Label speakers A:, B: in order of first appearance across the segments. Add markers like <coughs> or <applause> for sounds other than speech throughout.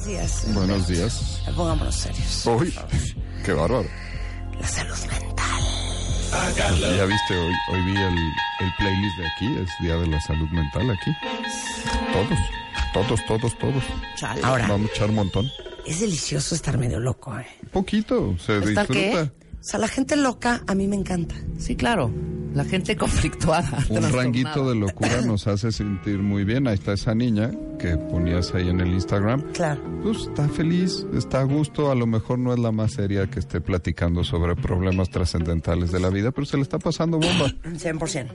A: buenos días.
B: Buenos días.
A: Pongámonos serios.
B: Uy, qué bárbaro.
A: La salud mental.
B: Pues ya viste, hoy, hoy vi el, el playlist de aquí, es Día de la Salud Mental aquí. Todos, todos, todos, todos.
A: Chale. Ahora,
B: Vamos a echar un montón.
A: es delicioso estar medio loco, ¿eh?
B: Un poquito, se
C: ¿Estar qué?
B: disfruta.
A: O sea, la gente loca a mí me encanta.
C: Sí, claro. La gente conflictuada.
B: Un ranguito de locura nos hace sentir muy bien. Ahí está esa niña que ponías ahí en el Instagram.
A: Claro.
B: Pues está feliz, está a gusto, a lo mejor no es la más seria que esté platicando sobre problemas trascendentales de la vida, pero se le está pasando bomba.
A: 100%.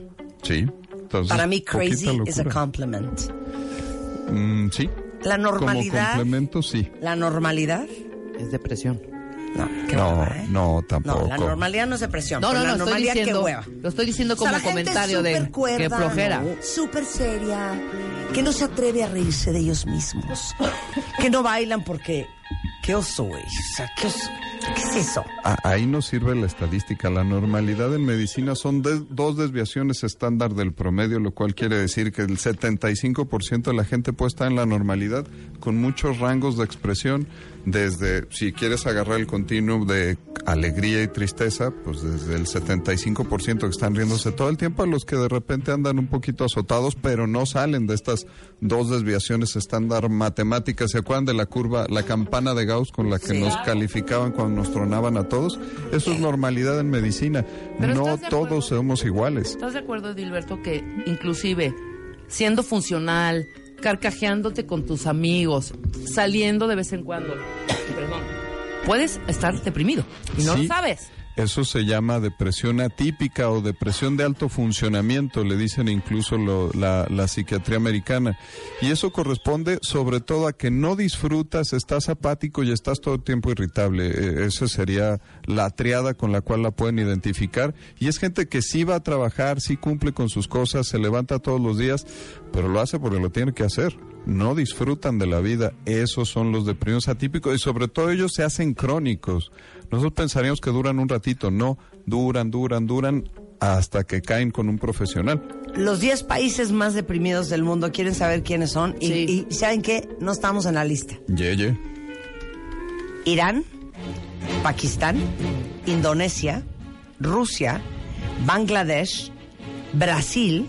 B: Sí. Entonces,
A: Para mí, crazy a
B: locura.
A: compliment.
B: Mm, sí.
A: La
B: Como
A: normalidad.
B: complemento, sí.
A: La normalidad.
C: Es depresión.
A: No, qué
B: No,
A: hueva, ¿eh?
B: no,
A: No,
B: tampoco.
A: la normalidad no es depresión.
C: No,
A: pero
C: no,
A: la
C: no, estoy
A: normalidad,
C: diciendo,
A: qué hueva.
C: lo estoy diciendo
A: O sea,
C: como
A: la gente
C: comentario de
A: súper cuerda,
C: que flojera.
A: ¿no? Súper seria, que no se atreve a reírse de ellos mismos, que no bailan porque... ¿Qué oso, güey? O sea, ¿qué oso? ¿Qué es eso?
B: Ah, Ahí no sirve la estadística. La normalidad en medicina son de- dos desviaciones estándar del promedio, lo cual quiere decir que el 75% de la gente puede estar en la normalidad con muchos rangos de expresión, desde, si quieres agarrar el continuum de alegría y tristeza, pues desde el 75% que están riéndose todo el tiempo a los que de repente andan un poquito azotados, pero no salen de estas dos desviaciones estándar matemáticas. ¿Se acuerdan de la curva, la campana de Gauss con la que
A: Sí.
B: nos calificaban cuando nos tronaban a todos? Eso es normalidad en medicina.
C: Pero
B: no todos somos iguales.
C: ¿Estás de acuerdo, Edilberto, que inclusive siendo funcional, carcajeándote con tus amigos, saliendo de vez en cuando, <coughs> perdón, puedes estar deprimido y no
B: Sí.
C: lo sabes?
B: Eso se llama depresión atípica o depresión de alto funcionamiento, le dicen incluso lo- la, la psiquiatría americana. Y eso corresponde sobre todo a que no disfrutas, estás apático y estás todo el tiempo irritable. Eh, esa sería la triada con la cual la pueden identificar. Y es gente que sí va a trabajar, sí cumple con sus cosas, se levanta todos los días, pero lo hace porque lo tiene que hacer. No disfrutan de la vida. Esos son los deprimidos atípicos y sobre todo ellos se hacen crónicos. Nosotros pensaríamos que duran un ratito, no, duran, duran, duran hasta que caen con un profesional.
A: Los 10 países más deprimidos del mundo quieren saber quiénes son y,
C: Sí.
A: y ¿saben qué? No estamos en la lista.
B: Yeye.
A: Irán, Pakistán, Indonesia, Rusia, Bangladesh, Brasil,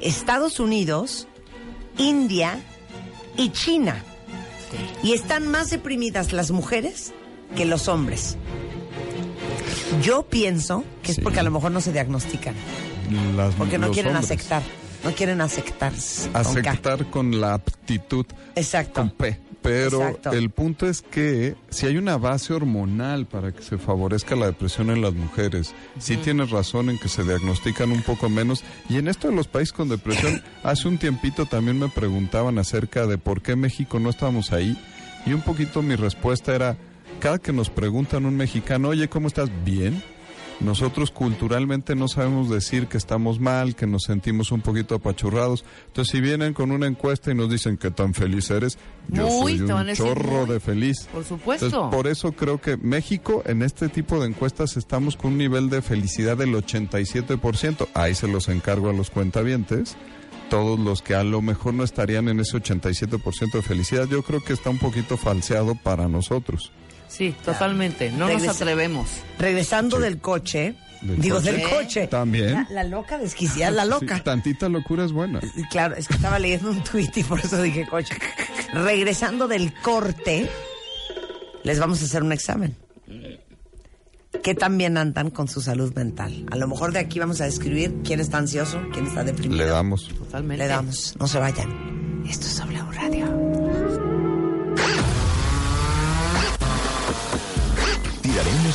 A: Estados Unidos, India y China. Y están más deprimidas las mujeres que los hombres. Yo pienso que es
B: Sí.
A: porque a lo mejor no se diagnostican,
B: Las-
A: porque no quieren
B: hombres.
A: aceptar, no quieren aceptar.
B: Aceptar con la aptitud
A: Exacto.
B: con P. Pero
A: Exacto.
B: el punto es que si hay una base hormonal para que se favorezca la depresión en las mujeres, sí tienes razón en que se diagnostican un poco menos. Y en esto de los países con depresión, <coughs> hace un tiempito también me preguntaban acerca de por qué México no estábamos ahí. Y un poquito mi respuesta era, cada que nos preguntan un mexicano, oye, ¿cómo estás? Bien. Nosotros culturalmente no sabemos decir que estamos mal, que nos sentimos un poquito apachurrados. Entonces, si vienen con una encuesta y nos dicen que tan feliz eres, yo
C: Muy,
B: soy un chorro
C: muy.
B: de feliz.
C: Por supuesto.
B: Entonces, por eso creo que México, en este tipo de encuestas, estamos con un nivel de felicidad del 87%. Ahí se los encargo a los cuentavientes. Todos los que a lo mejor no estarían en ese 87% de felicidad, yo creo que está un poquito falseado para nosotros.
C: Sí, totalmente. No
A: Regresa-
C: nos atrevemos.
A: Regresando
B: Sí.
A: del coche,
B: ¿Del
A: digo
B: coche?
A: del coche.
B: También.
A: La, la loca desquiciada, la loca.
B: Sí, tantita locura es buena.
A: Y Claro, es que estaba leyendo un tuit y por eso dije coche. Regresando del corte, les vamos a hacer un examen. ¿Qué tan bien andan con su salud mental? A lo mejor de aquí vamos a describir quién está ansioso, quién está deprimido.
B: Le damos.
C: Totalmente.
A: Le damos. No se vayan. Esto es W Radio.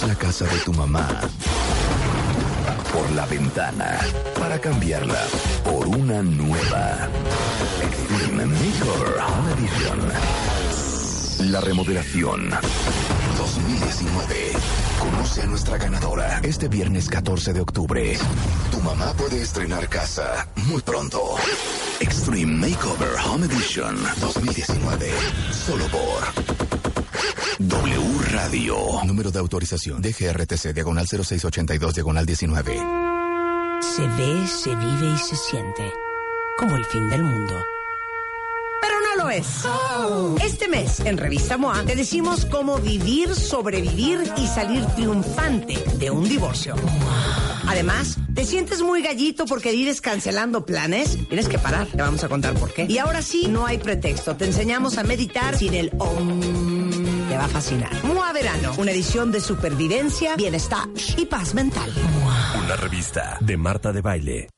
D: La casa de tu mamá por la ventana para cambiarla por una nueva. Extreme Makeover Home Edition. La remodelación 2019. Conoce a nuestra ganadora este viernes 14 de octubre. Tu mamá puede estrenar casa muy pronto. Extreme Makeover Home Edition 2019. Solo por W Radio. Número de autorización. DGRTC, diagonal 0682, diagonal 19.
A: Se ve, se vive y se siente como el fin del mundo. Pero no Primero es, este mes en Revista MOA te decimos cómo vivir, sobrevivir y salir triunfante de un divorcio. Además, ¿te sientes muy gallito porque vives cancelando planes? Tienes que parar, te vamos a contar por qué. Y ahora sí, no hay pretexto, te enseñamos a meditar sin el om. Fascinar. MOA Verano, una edición de supervivencia, bienestar y paz mental.
E: Una revista de Marta de Baile.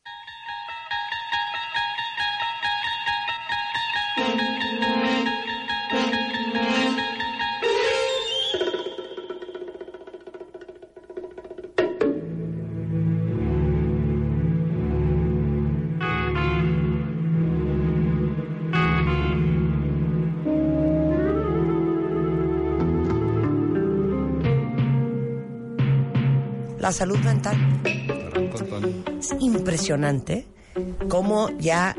A: La salud mental. Es impresionante cómo ya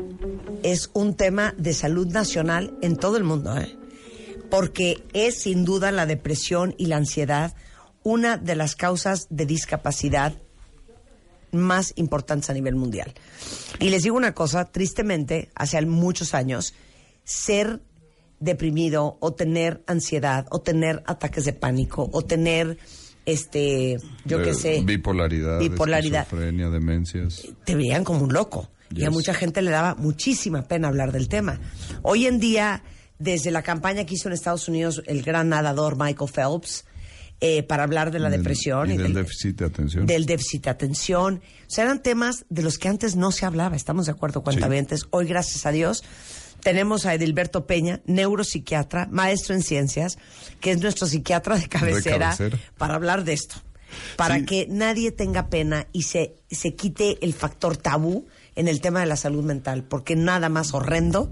A: es un tema de salud nacional en todo el mundo, ¿eh? porque es sin duda la depresión y la ansiedad una de las causas de discapacidad más importantes a nivel mundial. Y les digo una cosa, tristemente, hace muchos años, ser deprimido o tener ansiedad o tener ataques de pánico o tener este yo qué
B: Eh,
A: sé
B: Bipolaridad,
A: bipolaridad
B: esquizofrenia, demencias.
A: te veían como un loco. Y a mucha gente le daba muchísima pena hablar del tema. Hoy en día, desde la campaña que hizo en Estados Unidos el gran nadador Michael Phelps, eh, para hablar de la
B: Del-
A: depresión
B: y del déficit de atención.
A: Del déficit de atención. O sea, eran temas de los que antes no se hablaba. Estamos de acuerdo, cuentavientes. Hoy, gracias a Dios, tenemos a Edilberto Peña, neuropsiquiatra, maestro en ciencias, que es nuestro psiquiatra de cabecera,
B: cabecera.
A: para hablar de esto. Para
B: Sí.
A: que nadie tenga pena y se, se quite el factor tabú en el tema de la salud mental, porque nada más horrendo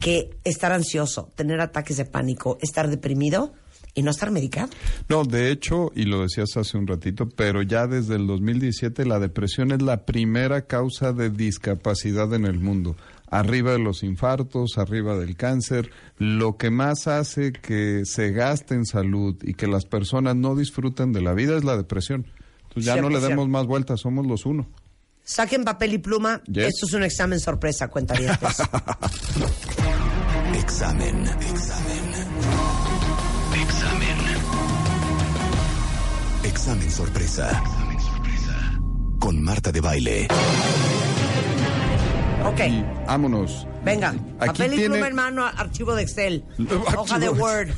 A: que estar ansioso, tener ataques de pánico, estar deprimido y no estar medicado.
B: No, de hecho, y lo decías hace un ratito, pero ya desde el 2017 la depresión es la primera causa de discapacidad en el mundo. Arriba de los infartos, arriba del cáncer, lo que más hace que se gaste en salud y que las personas no disfruten de la vida es la depresión. Entonces ya
A: Cierto,
B: no le demos
A: cierto.
B: más vueltas, somos los uno.
A: Saquen papel y pluma.
B: Yes.
A: Esto es un examen sorpresa, cuenta <laughs>
D: Examen. Examen. Examen. Examen sorpresa. Con Marta de Baile.
A: Ok,
B: Y vámonos.
A: venga.
B: Aquí
A: papel y
B: tiene-
A: pluma en mano, archivo de Excel. <laughs> Hoja de Word.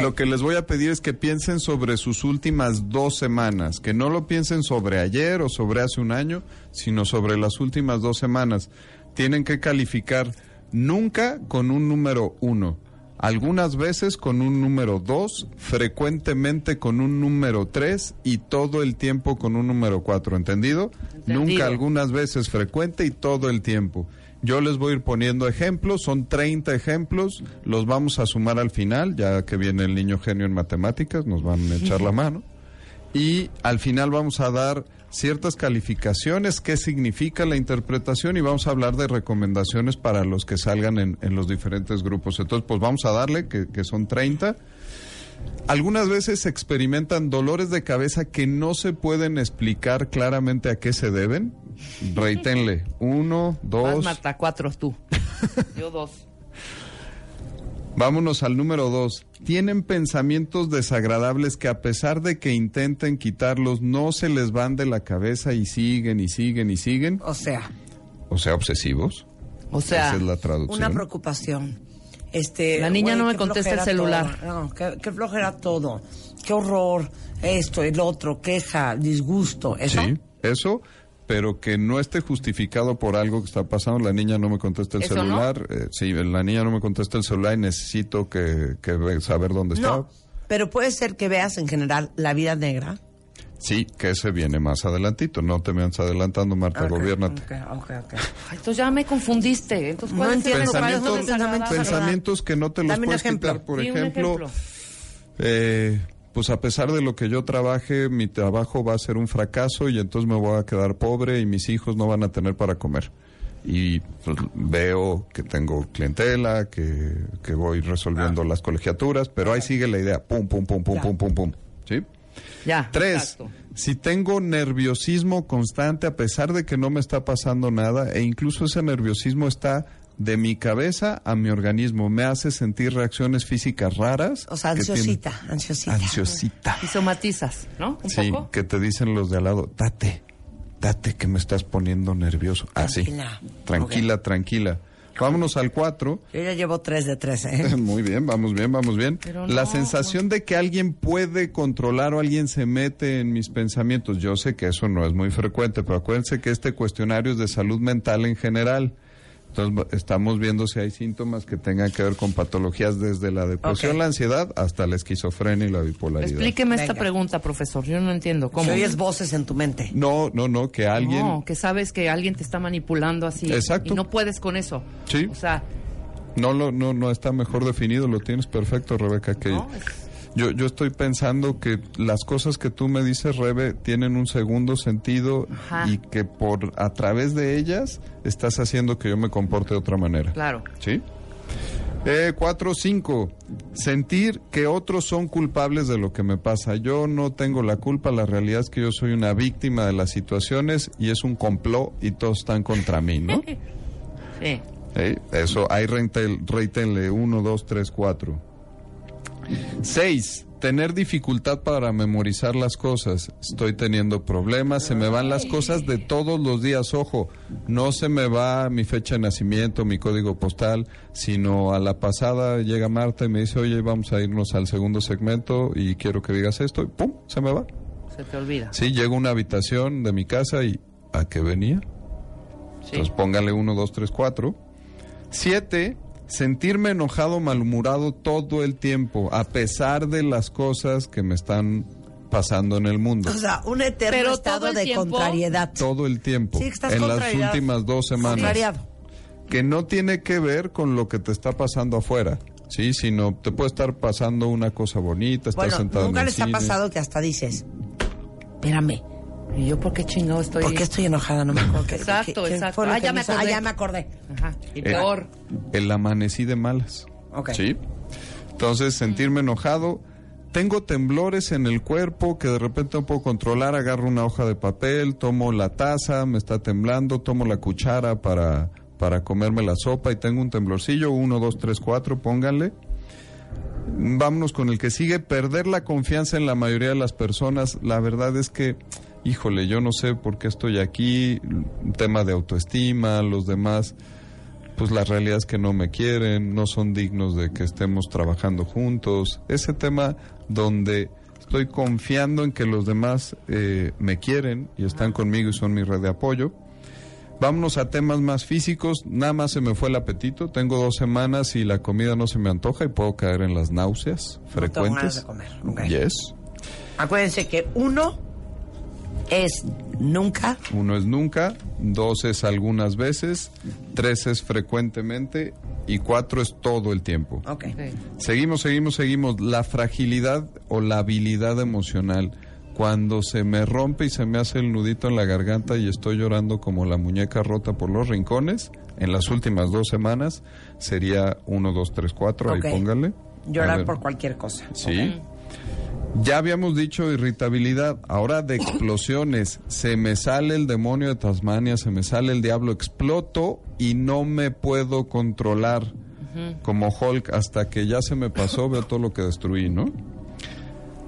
B: Lo que les voy a pedir es que piensen sobre sus últimas dos semanas, que no lo piensen sobre ayer o sobre hace un año, sino sobre las últimas dos semanas. Tienen que calificar nunca con un número uno, algunas veces con un número dos, frecuentemente con un número tres y todo el tiempo con un número cuatro, ¿entendido?
C: Entendido.
B: Nunca algunas veces frecuente y todo el tiempo. Yo les voy a ir poniendo ejemplos, son 30 ejemplos, los vamos a sumar al final, ya que viene el niño genio en matemáticas, nos van a echar la mano. Y al final vamos a dar ciertas calificaciones, qué significa la interpretación y vamos a hablar de recomendaciones para los que salgan en, en los diferentes grupos. Entonces, pues vamos a darle, que, que son 30. Algunas veces experimentan dolores de cabeza que no se pueden explicar claramente a qué se deben. Reítenle. <laughs> Uno, dos.
C: Marta, cuatro tú. <laughs> Yo dos.
B: Vámonos al número dos. Tienen pensamientos desagradables que a pesar de que intenten quitarlos, no se les van de la cabeza y siguen y siguen y siguen.
A: O sea,
B: O sea, obsesivos.
C: O sea,
B: Esa es la traducción.
A: una preocupación. Este,
C: La niña
A: güey,
C: no me contesta el celular.
A: todo. No, qué, qué flojera todo. Qué horror. Esto, el otro, queja, disgusto. ¿Eso?
B: Sí, eso, pero que no esté justificado por algo que está pasando. La niña no me contesta el celular. eh, sí, la niña no me contesta el celular y necesito que, saber dónde está.
A: No, pero puede ser que veas en general la vida negra.
B: Sí, que ese viene más adelantito. No te me andes adelantando, Marta,
A: Ok,
B: gobiernate.
A: ok, ok, ok.
C: Ay, entonces ya me confundiste. Entonces,
A: No
C: ¿cuál es el
A: entiendo,
C: Pensamientos
A: pensamientos
B: que no te los
A: Dame
B: puedes quitar. Por ejemplo. Eh, pues a pesar de lo que yo trabaje, mi trabajo va a ser un fracaso y entonces me voy a quedar pobre y mis hijos no van a tener para comer. Y pues, veo que tengo clientela, que, que voy resolviendo las colegiaturas, pero ahí sigue la idea, pum, pum, pum, pum,
A: Ya.
B: pum, pum, pum. ¿Sí?
C: Ya.
B: Tres,
C: exacto.
B: si tengo nerviosismo constante a pesar de que no me está pasando nada e incluso ese nerviosismo está de mi cabeza a mi organismo. Me hace sentir reacciones físicas raras.
A: O sea,
B: tienen-
A: ansiosita, ansiosita.
B: Ansiosita.
C: Y somatizas, ¿no? Un
B: Sí,
C: poco.
B: que te dicen los de al lado, date, date que me estás poniendo nervioso. Así.
A: Tranquila.
B: Tranquila, tranquila. Vámonos al 4.
A: Yo ya llevo tres de tres, ¿eh? <laughs>
B: Muy bien, vamos bien, vamos bien.
C: Pero
B: La
C: no,
B: sensación de que alguien puede controlar o alguien se mete en mis pensamientos. Yo sé que eso no es muy frecuente, pero acuérdense que este cuestionario es de salud mental en general. Entonces estamos viendo si hay síntomas que tengan que ver con patologías desde la depresión, la ansiedad, hasta la esquizofrenia y la bipolaridad.
C: Explíqueme esta
A: Venga.
C: pregunta, profesor. Yo no entiendo. ¿Cómo?
A: Si oyes voces en tu mente.
B: No, no, no, que alguien...
C: No, que sabes que alguien te está manipulando así.
B: Exacto.
C: Y no puedes con eso.
B: Sí.
C: O sea,
B: No, lo, no, no está mejor definido, lo tienes perfecto, Rebeca. Que
C: No, es-
B: yo, yo estoy pensando que las cosas que tú me dices, Rebe, tienen un segundo sentido
C: Ajá.
B: y que por a través de ellas estás haciendo que yo me comporte de otra manera.
C: claro.
B: ¿Sí? Eh, cuatro, cinco. Sentir que otros son culpables de lo que me pasa. Yo no tengo la culpa, la realidad es que yo soy una víctima de las situaciones y es un complot y todos están contra mí, ¿no? <laughs>
C: Sí.
B: ¿Eh? Eso, ahí reítenle uno, dos, tres, cuatro. Seis, tener dificultad para memorizar las cosas. Estoy teniendo problemas, se me van las cosas de todos los días. Ojo, no se me va mi fecha de nacimiento, mi código postal, sino a la pasada llega Marta y me dice, oye, vamos a irnos al segundo segmento y quiero que digas esto, y pum, se me va.
C: Se te olvida.
B: Sí, llego a una habitación de mi casa y ¿a qué venía?
C: Sí.
B: Entonces póngale uno, dos, tres, cuatro. Siete, sentirme enojado, malhumorado todo el tiempo, a pesar de las cosas que me están pasando en el mundo.
A: O sea, un eterno
C: Pero
A: estado
C: todo el
A: de
C: tiempo-
A: contrariedad.
B: Todo el tiempo.
A: Sí, estás
B: en las últimas dos semanas.
A: Contrariado.
B: Que no tiene que ver con lo que te está pasando afuera. Sí, sino te puede estar pasando una cosa bonita, estás
A: Bueno,
B: sentado
A: nunca
B: en el
A: les ha pasado que hasta dices, espérame,
C: ¿Y yo por qué chingado estoy?
A: ¿por qué estoy enojada? No me acuerdo. ¿Qué-
C: Exacto,
A: qué- qué
C: exacto. Ah,
A: que
C: ya me
A: hizo?
C: acordé.
A: Ah, ya me acordé.
C: Ajá. Y
B: Eh,
C: peor.
B: El amanecí de malas.
A: Ok.
B: ¿Sí? Entonces, sentirme enojado. Tengo temblores en el cuerpo que de repente no puedo controlar. Agarro una hoja de papel, tomo la taza, me está temblando, tomo la cuchara para, para comerme la sopa y tengo un temblorcillo. Uno, dos, tres, cuatro, pónganle. Vámonos con el que sigue. Perder la confianza en la mayoría de las personas. La verdad es que, híjole, yo no sé por qué estoy aquí. Tema de autoestima, los demás pues la realidad es que no me quieren, no son dignos de que estemos trabajando juntos. Ese tema donde estoy confiando en que los demás eh, me quieren y están conmigo y son mi red de apoyo. Vámonos a temas más físicos. Nada más se me fue el apetito. Tengo dos semanas y la comida no se me antoja y puedo caer en las náuseas
A: No tengo ganas
B: frecuentes.
A: de comer. ok.
B: Yes.
A: Acuérdense que uno es nunca,
B: Uno es nunca, dos es algunas veces, tres es frecuentemente y cuatro es todo el tiempo.
A: ok.
C: Sí.
B: Seguimos, seguimos, seguimos. La fragilidad o la habilidad emocional. Cuando se me rompe y se me hace el nudito en la garganta y estoy llorando como la muñeca rota por los rincones, en las últimas dos semanas sería 1, 2, 3, 4,
A: Ok.
B: ahí póngale.
A: Llorar por cualquier cosa.
B: Sí. Ya habíamos dicho irritabilidad, ahora de explosiones. Se me sale el demonio de Tasmania, se me sale el diablo, exploto y no me puedo controlar. Como Hulk, hasta que ya se me pasó, veo todo lo que destruí, ¿no?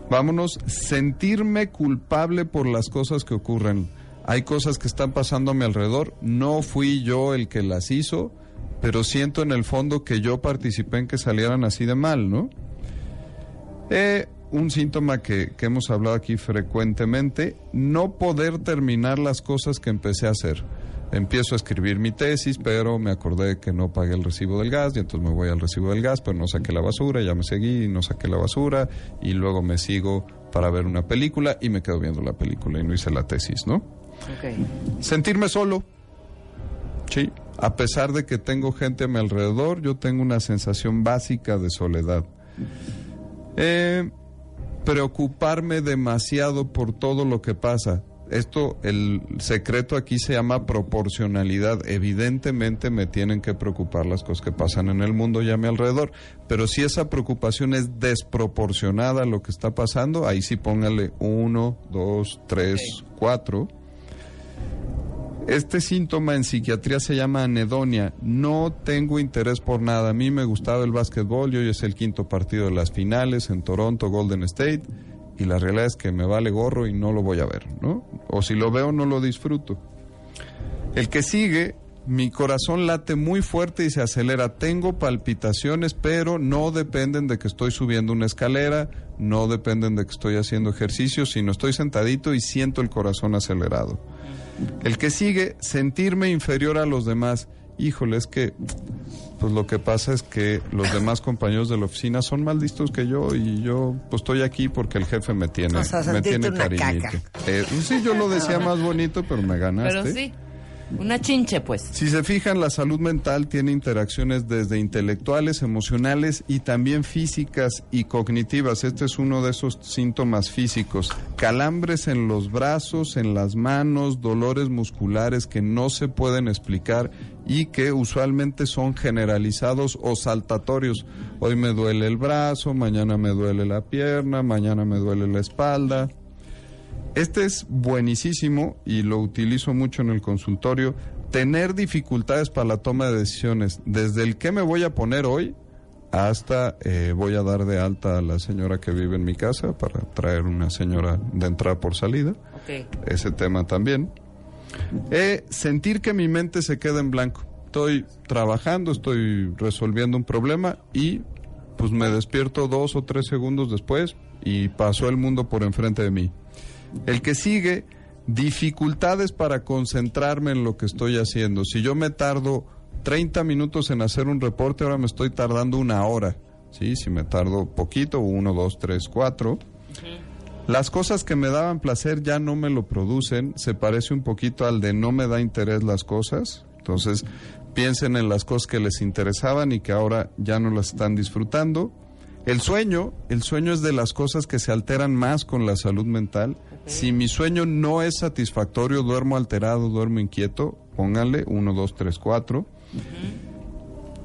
B: Vámonos, sentirme culpable por las cosas que ocurren. Hay cosas que están pasando a mi alrededor, no fui yo el que las hizo, pero siento en el fondo que yo participé en que salieran así de mal, ¿no? Eh, un síntoma que, que hemos hablado aquí frecuentemente, no poder terminar las cosas que empecé a hacer. Empiezo a escribir mi tesis, pero me acordé que no pagué el recibo del gas y entonces me voy al recibo del gas, pero no saqué la basura, ya me seguí y no saqué la basura y luego me sigo para ver una película y me quedo viendo la película y no hice la tesis, ¿no? Sentirme solo. Sí, a pesar de que tengo gente a mi alrededor, yo tengo una sensación básica de soledad. Eh, preocuparme demasiado por todo lo que pasa. Esto, el secreto aquí se llama proporcionalidad. Evidentemente me tienen que preocupar las cosas que pasan en el mundo y a mi alrededor. Pero si esa preocupación es desproporcionada a lo que está pasando, ahí sí póngale uno, dos, tres, cuatro. Este síntoma en psiquiatría se llama anedonia. No tengo interés por nada. A mí me gustaba el básquetbol y hoy es el quinto partido de las finales en Toronto, Golden State. Y la realidad es que me vale gorro y no lo voy a ver, ¿no? O si lo veo, no lo disfruto. El que sigue, mi corazón late muy fuerte y se acelera. Tengo palpitaciones, pero no dependen de que estoy subiendo una escalera, no dependen de que estoy haciendo ejercicio, sino estoy sentadito y siento el corazón acelerado. El que sigue, sentirme inferior a los demás. Híjole, es que pues lo que pasa es que los demás compañeros de la oficina son más listos que yo y yo pues estoy aquí porque el jefe me tiene,
A: O sea,
B: me tiene
A: una
B: cariñito.
A: caca.
B: Eh, sí, yo lo decía más bonito, pero me ganaste.
C: Pero sí, una chinche, pues.
B: Si se fijan, la salud mental tiene interacciones desde intelectuales, emocionales y también físicas y cognitivas. Este es uno de esos síntomas físicos. Calambres en los brazos, en las manos, dolores musculares que no se pueden explicar y que usualmente son generalizados o saltatorios. Hoy me duele el brazo, mañana me duele la pierna, mañana me duele la espalda. Este es buenísimo y lo utilizo mucho en el consultorio. Tener dificultades para la toma de decisiones, desde el qué me voy a poner hoy hasta eh, voy a dar de alta a la señora que vive en mi casa para traer una señora de entrada por salida. Ese tema también. Eh, sentir que mi mente se queda en blanco. Estoy trabajando, estoy resolviendo un problema y pues me despierto dos o tres segundos después y pasó el mundo por enfrente de mí. El que sigue, dificultades para concentrarme en lo que estoy haciendo. Si yo me tardo 30 minutos en hacer un reporte, ahora me estoy tardando una hora. ¿sí? Si me tardo poquito, uno, dos, tres, cuatro. Las cosas que me daban placer ya no me lo producen. Se parece un poquito al de no me da interés las cosas. Entonces, piensen en las cosas que les interesaban y que ahora ya no las están disfrutando. El sueño, el sueño es de las cosas que se alteran más con la salud mental. Si mi sueño no es satisfactorio, duermo alterado, duermo inquieto, pónganle 1, 2, 3, 4.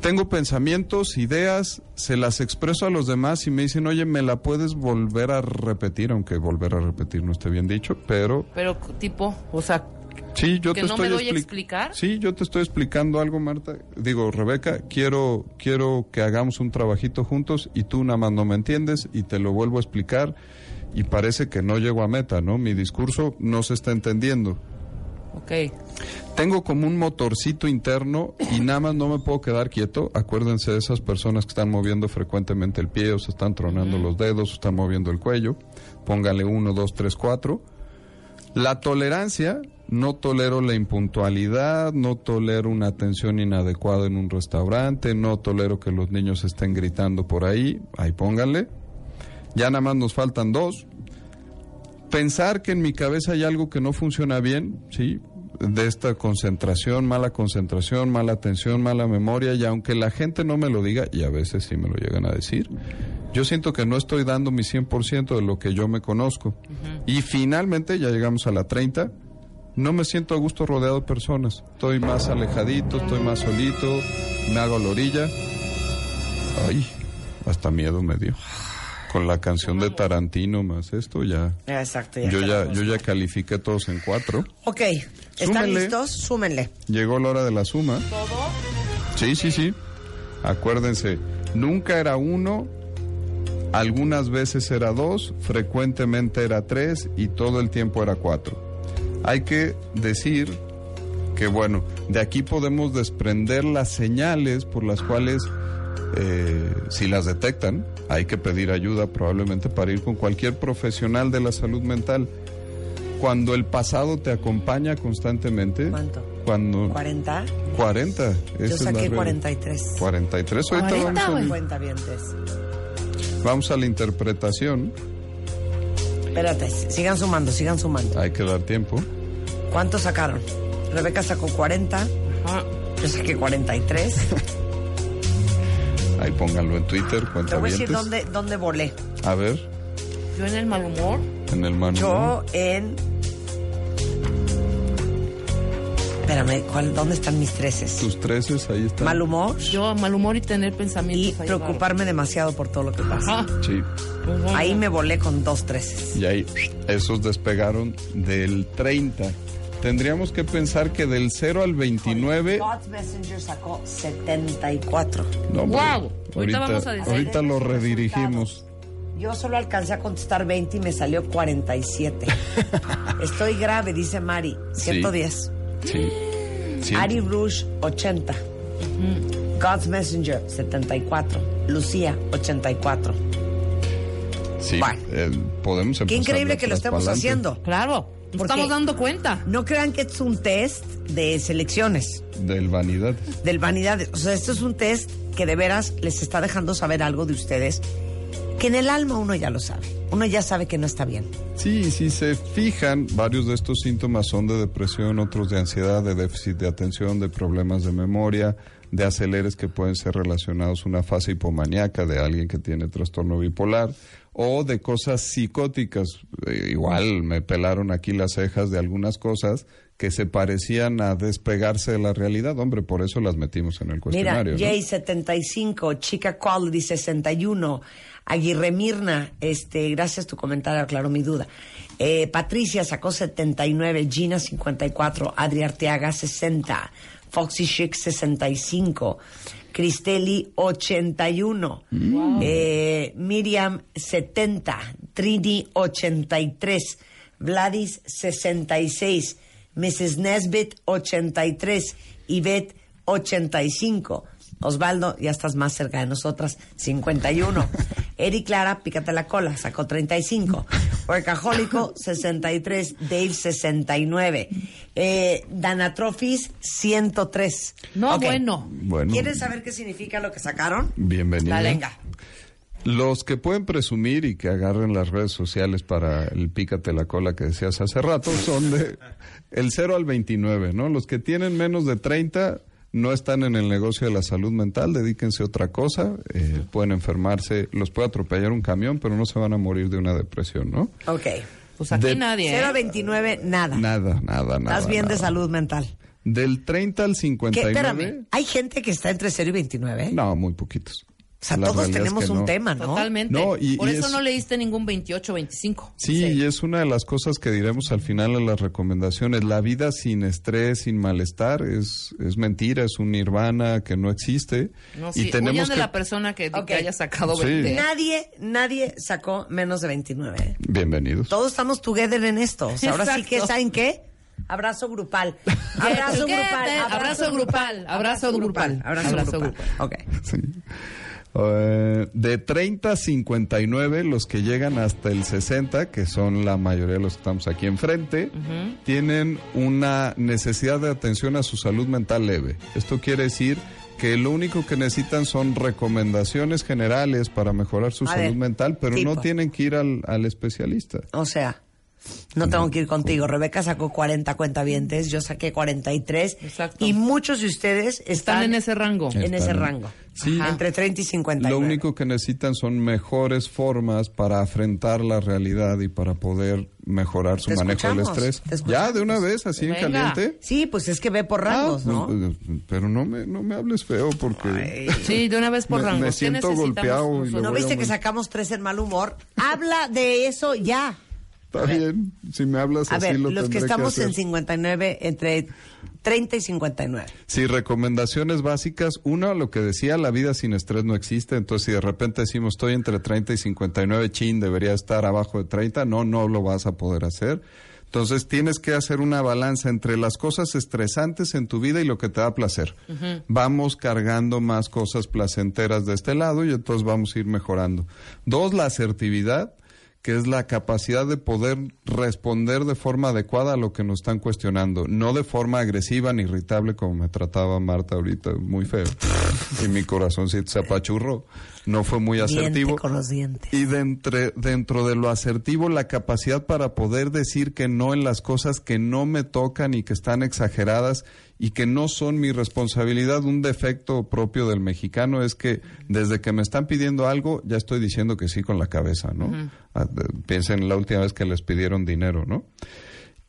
B: Tengo pensamientos, ideas, se las expreso a los demás y me dicen, oye, ¿me la puedes volver a repetir? Aunque volver a repetir no esté bien dicho, pero
C: Pero tipo, o sea,
B: Sí, yo
C: ¿Que
B: te
C: no
B: estoy
C: me doy a
B: expli-
C: explicar?
B: Sí, yo te estoy explicando algo, Marta. Digo, Rebeca, quiero quiero que hagamos un trabajito juntos y tú nada más no me entiendes y te lo vuelvo a explicar y parece que no llego a meta, ¿no? Mi discurso no se está entendiendo.
C: ok.
B: Tengo como un motorcito interno y nada más no me puedo quedar quieto. Acuérdense de esas personas que están moviendo frecuentemente el pie o se están tronando los dedos o están moviendo el cuello. Póngale uno, dos, tres, cuatro. La tolerancia, no tolero la impuntualidad, no tolero una atención inadecuada en un restaurante, no tolero que los niños estén gritando por ahí, ahí pónganle. Ya nada más nos faltan dos. Pensar que en mi cabeza hay algo que no funciona bien, sí, de esta concentración, mala concentración, mala atención, mala memoria, y aunque la gente no me lo diga, y a veces sí me lo llegan a decir, yo siento que no estoy dando mi 100% de lo que yo me conozco. Y finalmente, ya llegamos a la 30, no me siento a gusto rodeado de personas. Estoy más alejadito, estoy más solito, me hago a la orilla. Ay, hasta miedo me dio. Con la canción de Tarantino más esto ya...
A: Exacto.
B: Yo ya, yo ya califiqué todos en cuatro.
A: Ok, ¿están
B: Súmenle.
A: listos? Súmenle.
B: Llegó la hora de la suma. Sí, sí, sí. Acuérdense, nunca era uno, algunas veces era dos, frecuentemente era tres y todo el tiempo era cuatro. Hay que decir que, bueno, de aquí podemos desprender las señales por las cuales, eh, si las detectan, hay que pedir ayuda probablemente para ir con cualquier profesional de la salud mental. Cuando el pasado te acompaña constantemente.
A: ¿Cuánto?
B: Cuando...
A: ¿40?
B: 40. esa
A: Yo
B: es la
A: saqué
B: realidad.
A: 43.
B: 43. Ahorita
C: 40,
B: vamos, a. vamos a la interpretación.
A: Espérate, sigan sumando, sigan sumando.
B: Hay que dar tiempo.
A: ¿Cuántos sacaron? Rebeca sacó 40,
C: Ajá.
A: yo saqué 43.
B: Ahí pónganlo en Twitter,
A: Te
B: cuenta
A: voy a decir dónde, dónde volé.
B: A ver,
C: Yo en el mal humor.
B: en el manual.
A: Yo en... Espérame, ¿cuál, ¿dónde están mis treces?
B: Tus treces, ahí están.
A: Mal humor
C: Yo mal humor y tener
A: y
C: pensamientos. ahí
A: preocuparme demasiado por todo lo que pasa.
B: Sí.
C: Ujú.
A: Ahí me volé con dos treces.
B: Y ahí, esos despegaron del 30. tendríamos que pensar que del 0 al 29...
A: God's Messenger sacó 74.
B: No,
C: Guau, ahorita vamos a decir.
B: ahorita lo redirigimos.
A: Yo solo alcancé a contestar 20 y me salió 47. <laughs> Estoy grave, dice Mari. 110.
B: Sí. Sí.
A: Ari Rouge, 80. God's Messenger, 74. Lucía, 84.
B: Sí,
A: Bueno.
B: eh, podemos
A: Qué increíble que lo estemos haciendo.
C: Claro, nos
A: Porque-
C: estamos dando cuenta.
A: No crean que es un test de selecciones,
B: Del vanidad.
A: del vanidades. O sea, esto es un test que de veras les está dejando saber algo de ustedes que en el alma uno ya lo sabe. Uno ya sabe que no está bien.
B: Sí, si se fijan, varios de estos síntomas son de depresión, otros de ansiedad, de déficit de atención, de problemas de memoria, de aceleres que pueden ser relacionados a una fase hipomaníaca de alguien que tiene trastorno bipolar o de cosas psicóticas. Eh, igual me pelaron aquí las cejas de algunas cosas que se parecían a despegarse de la realidad. Hombre, por eso las metimos en el
A: Mira,
B: cuestionario. ¿no?
A: Jay 75, Chica Quality 61, Aguirre Mirna, este, gracias tu comentario, aclaró mi duda. Eh, Patricia sacó 79, Gina 54, Adri Arteaga 60, Foxy Chic 65, Cristeli 81, eh, Miriam 70, Trini 83, Vladis 66, Mrs. Nesbit 83, Yvette 85. Osvaldo, ya estás más cerca de nosotras, 51. <laughs> Eri Clara, pícate la cola, sacó 35. Workahólico, 63. Dave, 69. Eh, Danatrofis, 103.
C: No, bueno.
B: Bueno,
A: ¿Quieren saber qué significa lo que sacaron?
B: bienvenido.
A: Venga.
B: Los que pueden presumir y que agarren las redes sociales para el pícate la cola que decías hace rato son de el 0 al 29, ¿no? Los que tienen menos de 30 no están en el negocio de la salud mental, dedíquense a otra cosa, eh, pueden enfermarse, los puede atropellar un camión, pero no se van a morir de una depresión, ¿no?
A: Ok.
C: Pues aquí
B: De-
C: nadie.
A: 0 a
C: ¿eh?
A: 29, nada.
B: Nada, nada, nada.
A: Estás bien de
B: nada.
A: salud mental.
B: Del 30 al
A: ¿Qué?
B: 59.
A: Espérame, hay gente que está entre 0 y 29. ¿eh?
B: No, muy poquitos.
A: O sea,
B: La
A: todos tenemos
B: que
A: un
B: no.
A: tema, ¿no?
C: Totalmente.
B: No, y-
C: Por
B: y
C: eso
B: es-
C: no leíste ningún 28 25.
B: Sí,
A: Sí.
B: y es una de las cosas que diremos al final de las recomendaciones. La vida sin estrés, sin malestar, es, es mentira, es un nirvana que no existe.
C: No, sí.
B: y tenemos
C: Huyan de
B: que...
C: la persona que, que haya sacado
B: Sí.
C: 20.
A: Nadie, nadie sacó menos de 29. ¿eh?
B: Bienvenidos.
A: Todos estamos together en esto. O sea, ahora sí que. ¿saben qué? Abrazo grupal. Abrazo grupal.
C: abrazo grupal, abrazo grupal,
A: Abrazo
C: abrazo
A: grupal. Ok.
B: Sí. Eh, de 30 a 59, los que llegan hasta el 60, que son la mayoría de los que estamos aquí enfrente, tienen una necesidad de atención a su salud mental leve. Esto quiere decir que lo único que necesitan son recomendaciones generales para mejorar su
A: A
B: salud
A: ver,
B: mental, pero
A: tipo.
B: no tienen que ir al, al especialista.
A: O sea, no tengo que ir contigo. Rebeca sacó 40 cuentavientes, yo saqué 43.
C: Exacto.
A: Y muchos de ustedes están,
C: Están en ese rango.
A: en
B: Están-
A: ese rango.
B: Sí.
A: Ajá. Entre 30 y 59.
B: Lo único que necesitan son mejores formas para afrontar la realidad y para poder mejorar su manejo del estrés. Ya, de una vez, así en caliente.
A: Sí, pues es que ve por rangos,
B: Ah,
A: ¿no?
B: pues, pero no me, no me hables feo porque
C: Sí, de una vez por
B: Me-
C: rangos.
B: me
C: ¿Qué
B: siento golpeado y
A: ¿No
B: a
A: viste que sacamos tres en mal humor? Habla de eso ya.
B: Está bien. Si me hablas
A: A
B: así
A: ver,
B: lo
A: los que estamos
B: hacer.
A: en 59, entre 30 y 59.
B: Sí, recomendaciones básicas. Uno, lo que decía, la vida sin estrés no existe. Entonces, si de repente decimos estoy entre 30 y 59, chin, debería estar abajo de 30, no, no lo vas a poder hacer. Entonces, tienes que hacer una balanza entre las cosas estresantes en tu vida y lo que te da placer. Vamos cargando más cosas placenteras de este lado y entonces vamos a ir mejorando. Dos, la asertividad que es la capacidad de poder responder de forma adecuada a lo que nos están cuestionando, no de forma agresiva ni irritable como me trataba Marta ahorita, muy feo. y mi corazoncito se apachurró. No fue muy asertivo.
A: Diente con los dientes.
B: Y dentro de lo asertivo, la capacidad para poder decir que no en las cosas que no me tocan y que están exageradas y que no son mi responsabilidad. Un defecto propio del mexicano es que desde que me están pidiendo algo, ya estoy diciendo que sí con la cabeza, ¿no? Ah, de- Piensen en la última vez que les pidieron dinero, ¿no?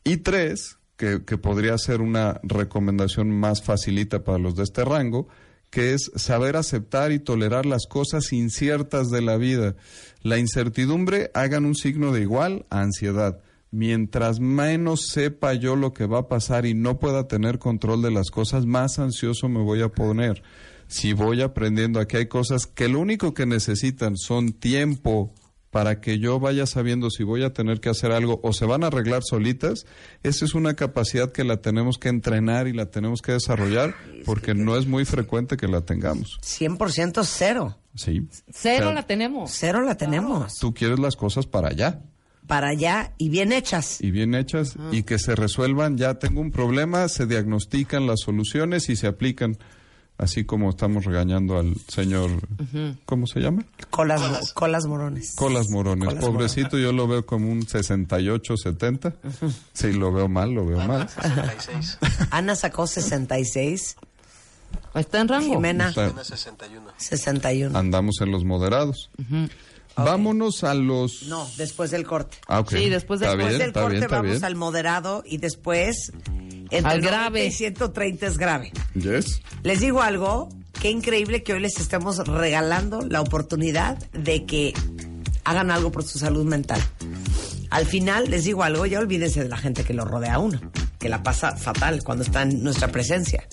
B: Y tres, que, que podría ser una recomendación más facilita para los de este rango, que es saber aceptar y tolerar las cosas inciertas de la vida. La incertidumbre hagan un signo de igual a ansiedad. Mientras menos sepa yo lo que va a pasar y no pueda tener control de las cosas, más ansioso me voy a poner. Si voy aprendiendo, aquí hay cosas que lo único que necesitan son tiempo para que yo vaya sabiendo si voy a tener que hacer algo o se van a arreglar solitas, esa es una capacidad que la tenemos que entrenar y la tenemos que desarrollar porque no es muy frecuente que la tengamos.
A: 100% cero.
B: Sí.
C: Cero la tenemos.
A: Cero la tenemos.
B: Tú quieres las cosas para allá
A: Para allá y bien hechas.
B: y bien hechas y que se resuelvan. Ya tengo un problema, se diagnostican las soluciones y se aplican. Así como estamos regañando al señor, ¿cómo se llama?
A: Colas, colas morones.
B: Colas Morones.
A: Colas
B: Pobrecito, yo lo veo como un 68, 70. Si lo veo mal, lo veo mal.
F: 66. <laughs>
A: Ana sacó 66.
C: Está en rango.
A: Jimena,
B: Está-
F: Tiene 61.
A: 61.
B: andamos en los moderados. Vámonos a los...
A: No, después del corte.
B: Ah, ok.
C: Sí, después del-
A: Después
B: bien,
A: del corte
B: bien,
A: vamos
B: bien.
A: al moderado y después entre
C: Al
A: 90
C: grave.
A: y 130 es grave.
B: Yes.
A: Les digo algo, qué increíble que hoy les estemos regalando la oportunidad de que hagan algo por su salud mental. Al final, les digo algo, ya olvídense de la gente que lo rodea a uno, que la pasa fatal cuando está en nuestra presencia.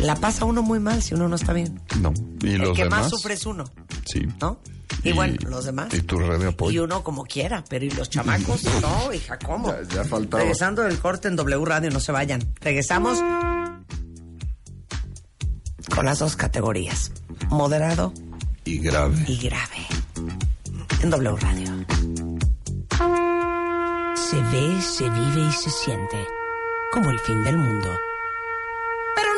A: La pasa uno muy mal si uno no está bien.
B: No. ¿Y
A: El
B: los
A: que
B: demás?
A: más sufre es uno,
B: Sí.
A: ¿no? Y, bueno, los demás.
B: Y tu red de apoyo.
A: Y uno como quiera, pero ¿y los chamacos? <laughs> No, hija, ¿cómo?
B: Ya- ya faltaba.
A: Regresando del corte en W Radio, no se vayan. Regresamos con las dos categorías, moderado
B: Y grave.
A: y grave, en W Radio. Se ve, se vive y se siente como el fin del mundo.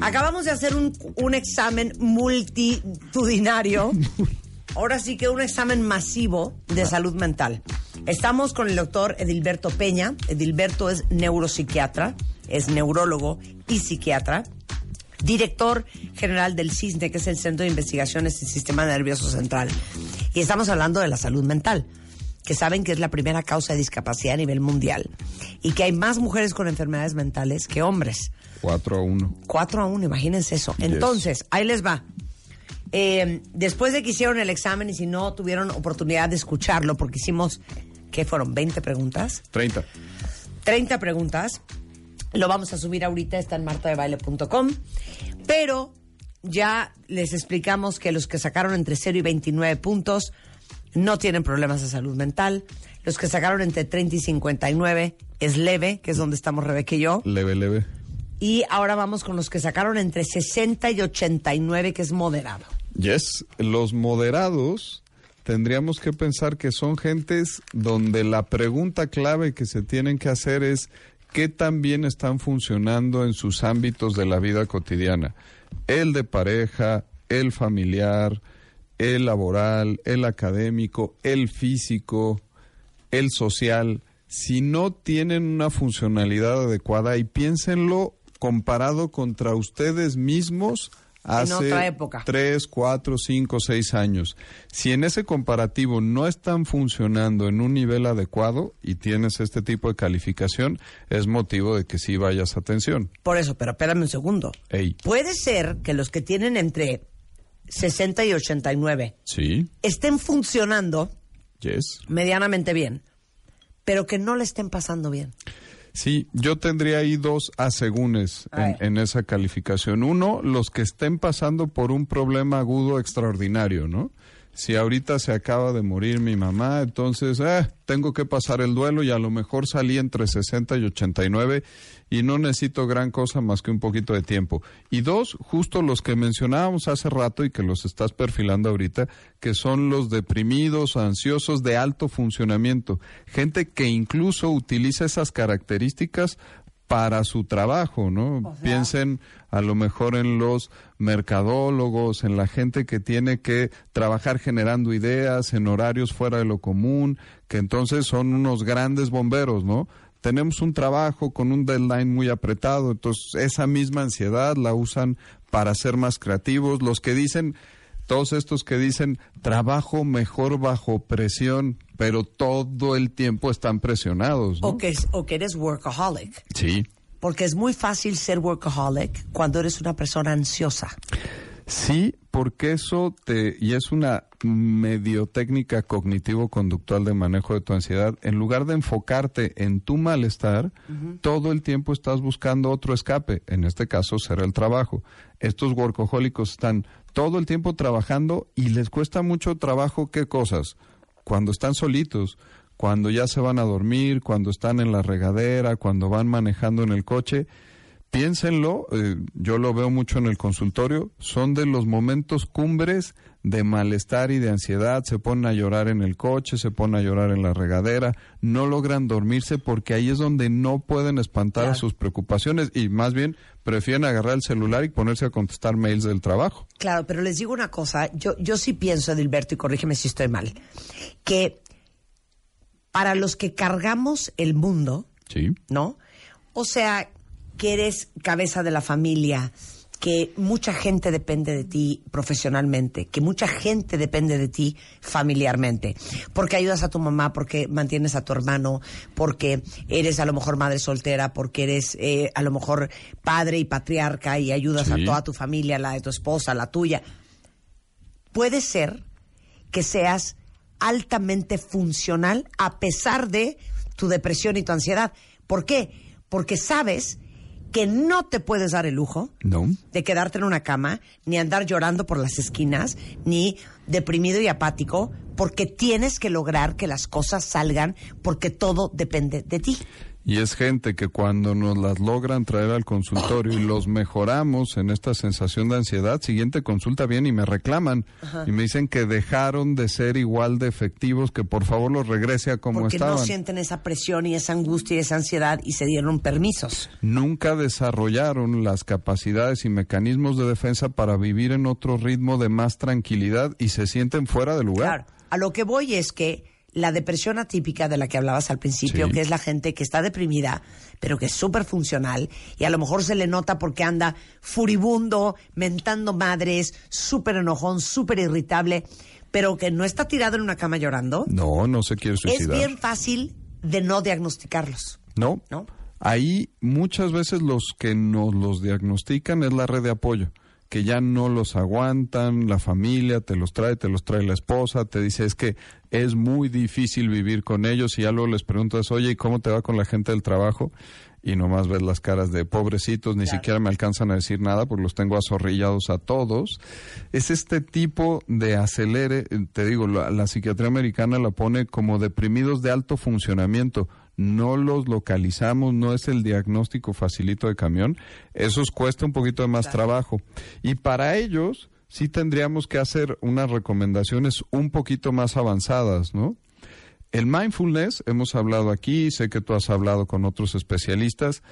A: Acabamos de hacer un, un examen multitudinario. <laughs> Ahora sí que un examen masivo de salud mental. Estamos con el doctor Edilberto Peña. Edilberto es neuropsiquiatra, es neurólogo y psiquiatra. Director general del CISNE, que es el Centro de Investigaciones del Sistema Nervioso Central. Y estamos hablando de la salud mental, que saben que es la primera causa de discapacidad a nivel mundial. Y que hay más mujeres con enfermedades mentales que hombres.
B: 4 a 1.
A: 4 a 1, imagínense eso. Entonces, ahí les va. Eh, después de que hicieron el examen y si no tuvieron oportunidad de escucharlo, porque hicimos, ¿qué fueron? ¿20 preguntas?
B: 30.
A: 30 preguntas. Lo vamos a subir ahorita, está en martadebaile.com. Pero ya les explicamos que los que sacaron entre 0 y 29 puntos no tienen problemas de salud mental. Los que sacaron entre 30 y 59 es leve, que es donde estamos Rebeca y yo.
B: Leve, leve.
A: Y ahora vamos con los que sacaron entre 60 y 89, que es moderado.
B: Yes. Los moderados tendríamos que pensar que son gentes donde la pregunta clave que se tienen que hacer es qué tan bien están funcionando en sus ámbitos de la vida cotidiana. El de pareja, el familiar, el laboral, el académico, el físico, el social. Si no tienen una funcionalidad adecuada y piénsenlo comparado contra ustedes mismos hace
A: otra época.
B: tres, cuatro, cinco, seis años. Si en ese comparativo no están funcionando en un nivel adecuado y tienes este tipo de calificación, es motivo de que sí vayas a atención.
A: Por eso, pero espérame un segundo.
B: Ey,
A: Puede ser que los que tienen entre 60 y 89
B: sí,
A: estén funcionando
B: yes.
A: medianamente bien, pero que no le estén pasando bien.
B: Sí, yo tendría ahí dos asegúnes en, en esa calificación. Uno, los que estén pasando por un problema agudo extraordinario, ¿no? Si ahorita se acaba de morir mi mamá, entonces eh, tengo que pasar el duelo y a lo mejor salí entre 60 y 89 y no necesito gran cosa más que un poquito de tiempo. Y dos, justo los que mencionábamos hace rato y que los estás perfilando ahorita, que son los deprimidos, ansiosos de alto funcionamiento. Gente que incluso utiliza esas características para su trabajo, ¿no? Piensen a lo mejor en los mercadólogos, en la gente que tiene que trabajar generando ideas en horarios fuera de lo común, que entonces son unos grandes bomberos, ¿no? tenemos un trabajo con un deadline muy apretado, entonces esa misma ansiedad la usan para ser más creativos. Los que dicen, todos estos que dicen, trabajo mejor bajo presión, pero todo el tiempo están presionados. ¿no?
A: O, que, es- o que eres workaholic.
B: Sí.
A: Porque es muy fácil ser workaholic cuando eres una persona ansiosa.
B: Sí, porque eso te, y es una medio técnica cognitivo-conductual de manejo de tu ansiedad, en lugar de enfocarte en tu malestar, todo el tiempo estás buscando otro escape, en este caso será el trabajo. Estos workahólicos están todo el tiempo trabajando y les cuesta mucho trabajo, ¿qué cosas? Cuando están solitos, cuando ya se van a dormir, cuando están en la regadera, cuando van manejando en el coche, piénsenlo, eh, yo lo veo mucho en el consultorio, son de los momentos cumbres de malestar y de ansiedad, se ponen a llorar en el coche, se ponen a llorar en la regadera, no logran dormirse porque ahí es donde no pueden espantar a sus preocupaciones y más bien prefieren agarrar el celular y ponerse a contestar mails del trabajo.
A: Claro, pero les digo una cosa, yo, yo sí pienso, Edilberto, y corrígeme si estoy mal, que para los que cargamos el mundo,
B: Sí.
A: ¿no? O sea, que eres cabeza de la familia, que mucha gente depende de ti profesionalmente, que mucha gente depende de ti familiarmente, porque ayudas a tu mamá, porque mantienes a tu hermano, porque eres a lo mejor madre soltera, porque eres eh, a lo mejor padre y patriarca y ayudas
B: Sí.
A: a toda tu familia, la de tu esposa, la tuya. Puede ser que seas altamente funcional a pesar de tu depresión y tu ansiedad. ¿Por qué? Porque sabes que no te puedes dar el lujo
B: No.
A: de quedarte en una cama, ni andar llorando por las esquinas, ni deprimido y apático, porque tienes que lograr que las cosas salgan, porque todo depende de ti.
B: Y es gente que cuando nos las logran traer al consultorio y los mejoramos en esta sensación de ansiedad, siguiente consulta bien y me reclaman y me dicen que dejaron de ser igual de efectivos, que por favor los regrese a como
A: porque
B: estaban.
A: no sienten esa presión y esa angustia y esa ansiedad y se dieron permisos.
B: Nunca desarrollaron las capacidades y mecanismos de defensa para vivir en otro ritmo de más tranquilidad y se sienten fuera de lugar.
A: Claro, a lo que voy es que la depresión atípica de la que hablabas al principio,
B: Sí.
A: que es la gente que está deprimida, pero que es súper funcional, y a lo mejor se le nota porque anda furibundo, mentando madres, súper enojón, súper irritable, pero que no está tirado en una cama llorando,
B: No, no se quiere
A: es
B: suicidar.
A: bien fácil de no diagnosticarlos.
B: No.
A: ¿No?
B: Ahí muchas veces los que nos los diagnostican es la red de apoyo, que ya no los aguantan, la familia te los trae, te los trae la esposa, te dice es que es muy difícil vivir con ellos y ya luego les preguntas, oye, ¿y cómo te va con la gente del trabajo? Y nomás ves las caras de pobrecitos, ni siquiera me alcanzan a decir nada, pues los tengo azorrillados a todos. Es este tipo de acelere, te digo, la, la psiquiatría americana la pone como deprimidos de alto funcionamiento. No los localizamos, no es el diagnóstico facilito de camión. Esos cuesta un poquito de más trabajo. Y para ellos sí tendríamos que hacer unas recomendaciones un poquito más avanzadas, ¿no? El mindfulness, hemos hablado aquí, sé que tú has hablado con otros especialistas,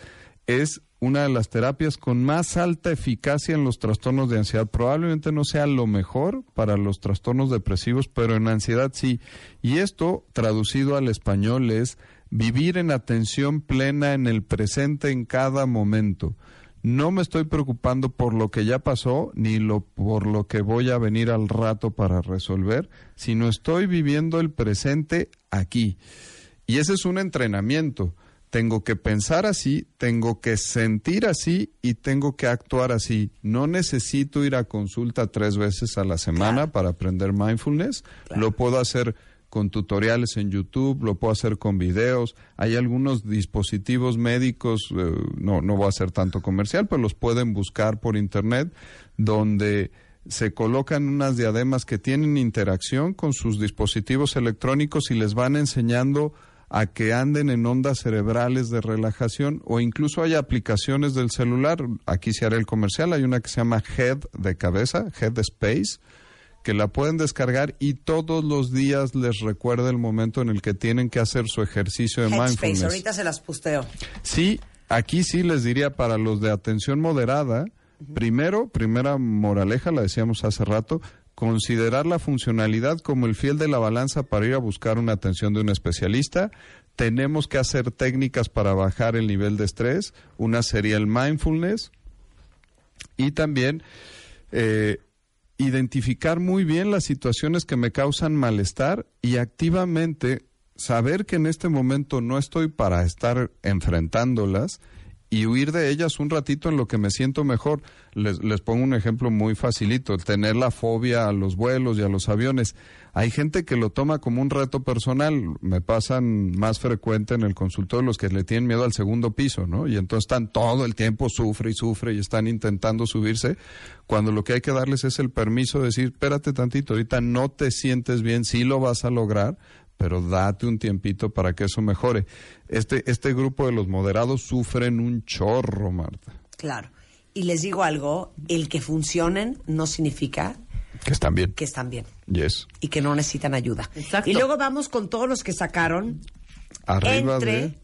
B: es una de las terapias con más alta eficacia en los trastornos de ansiedad. Probablemente no sea lo mejor para los trastornos depresivos, pero en ansiedad sí. Y esto, traducido al español, es vivir en atención plena en el presente en cada momento. No me estoy preocupando por lo que ya pasó ni lo por lo que voy a venir al rato para resolver, sino estoy viviendo el presente aquí. Y ese es un entrenamiento. Tengo que pensar así, tengo que sentir así y tengo que actuar así. No necesito ir a consulta tres veces a la semana para aprender mindfulness. Lo puedo hacer con tutoriales en YouTube, lo puedo hacer con videos. Hay algunos dispositivos médicos, eh, no, no voy a hacer tanto comercial, pero los pueden buscar por internet, donde se colocan unas diademas que tienen interacción con sus dispositivos electrónicos y les van enseñando a que anden en ondas cerebrales de relajación o incluso hay aplicaciones del celular, aquí se hará el comercial, hay una que se llama Head de cabeza, Head Space, que la pueden descargar y todos los días les recuerda el momento en el que tienen que hacer su ejercicio de
A: Headspace,
B: mindfulness.
A: ahorita se las pusteo.
B: Sí, aquí sí les diría para los de atención moderada, primero, primera moraleja, la decíamos hace rato, considerar la funcionalidad como el fiel de la balanza para ir a buscar una atención de un especialista. Tenemos que hacer técnicas para bajar el nivel de estrés. Una sería el mindfulness. Y también eh, identificar muy bien las situaciones que me causan malestar y activamente saber que en este momento no estoy para estar enfrentándolas y huir de ellas un ratito en lo que me siento mejor. Les, les pongo un ejemplo muy facilito, el tener la fobia a los vuelos y a los aviones. Hay gente que lo toma como un reto personal. Me pasan más frecuente en el consultorio los que le tienen miedo al segundo piso, ¿no? Y entonces están todo el tiempo sufre y sufre y están intentando subirse, cuando lo que hay que darles es el permiso de decir, espérate tantito, ahorita no te sientes bien, sí lo vas a lograr, pero date un tiempito para que eso mejore. Este, este grupo de los moderados sufren un chorro, Marta.
A: Claro. Y les digo algo, el que funcionen no significa
B: Que están bien.
A: que están bien
B: Yes.
A: y que no necesitan ayuda.
C: Exacto.
A: Y luego vamos con todos los que sacaron
B: Arriba
A: entre
B: de...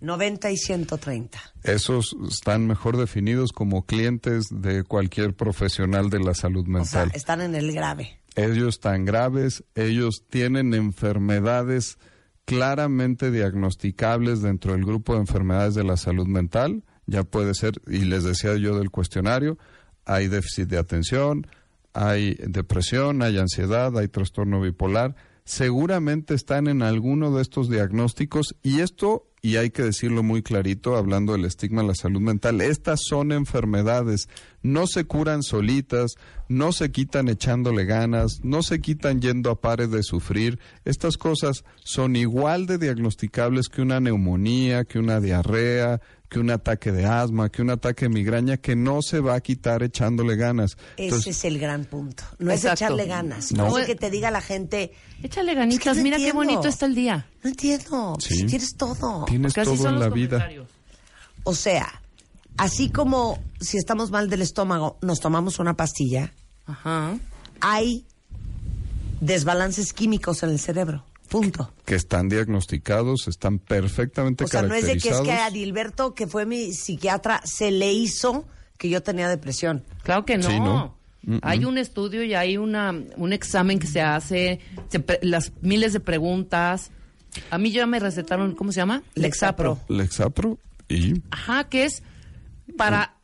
A: 90 y 130.
B: Esos están mejor definidos como clientes de cualquier profesional de la salud
A: O sea,
B: mental.
A: están en el grave.
B: Ellos tan graves, ellos tienen enfermedades claramente diagnosticables dentro del grupo de enfermedades de la salud mental, ya puede ser, y les decía yo del cuestionario, hay déficit de atención, hay depresión, hay ansiedad, hay trastorno bipolar, seguramente están en alguno de estos diagnósticos y esto, y hay que decirlo muy clarito, hablando del estigma de la salud mental, estas son enfermedades, no se curan solitas, no se quitan echándole ganas, no se quitan yendo a pares de sufrir, estas cosas son igual de diagnosticables que una neumonía, que una diarrea, que un ataque de asma, que un ataque de migraña, que no se va a quitar echándole ganas.
A: Ese
B: Entonces,
A: es el gran punto. No es echarle ganas.
B: No.
A: No es que te diga la gente,
C: Échale
A: Es
C: ganitas,
A: que no
C: mira qué bonito está el día.
A: no entiendo,
B: Sí.
A: si tienes todo.
B: tienes
C: Porque así
B: todo
C: son
B: en
C: los
B: la vida.
A: O sea, así como si estamos mal del estómago, nos tomamos una pastilla,
C: Ajá.
A: hay desbalances químicos en el cerebro. Punto.
B: que están diagnosticados, están perfectamente
A: O sea, no es de que es que a Dilberto, que fue mi psiquiatra, se le hizo que yo tenía depresión.
C: Claro que no.
B: Sí, no. Mm,
C: Hay un estudio y hay una, un examen que se hace, se pre- las miles de preguntas. A mí ya me recetaron, ¿cómo se llama?
A: Lexapro.
B: Lexapro y
C: Ajá, que es para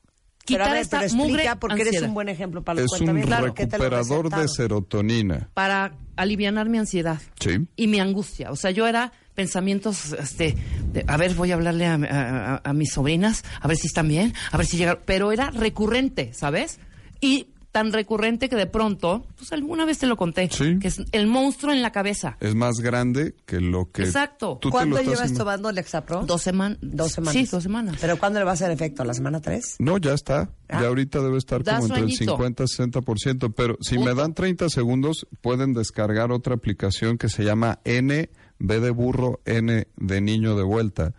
A: Pero a
C: quitar
A: ver,
C: esta
A: pero
C: mugre
A: porque eres
C: ansiedad.
A: un buen ejemplo para los
B: es un.
A: Claro, ¿qué te lo
B: recuperador de serotonina.
C: Para alivianar mi ansiedad.
B: Sí.
C: y mi angustia. O sea, yo era pensamientos, este, de, a ver, voy a hablarle a, a- a- a mis sobrinas, a ver si están bien, a ver si llegaron. Pero era recurrente, ¿sabes? Y tan recurrente que de pronto, pues alguna vez te lo conté,
B: Sí.
C: que es el monstruo en la cabeza.
B: Es más grande que lo que
C: Exacto.
B: tú te
A: ¿Cuándo
B: lo estás
A: llevas tomando Lexapro?
C: Dos semanas.
A: Dos semanas.
C: Sí, dos semanas.
A: ¿Pero cuándo le va a hacer efecto? ¿La semana tres?
B: No, ya está.
A: Ah.
B: Ya ahorita debe estar
C: Da
B: como entre el
C: sueñito.
B: 50 y 60%. Pero si
C: Punto.
B: me dan 30 segundos, pueden descargar otra aplicación que se llama N, B de burro, N de niño de vuelta,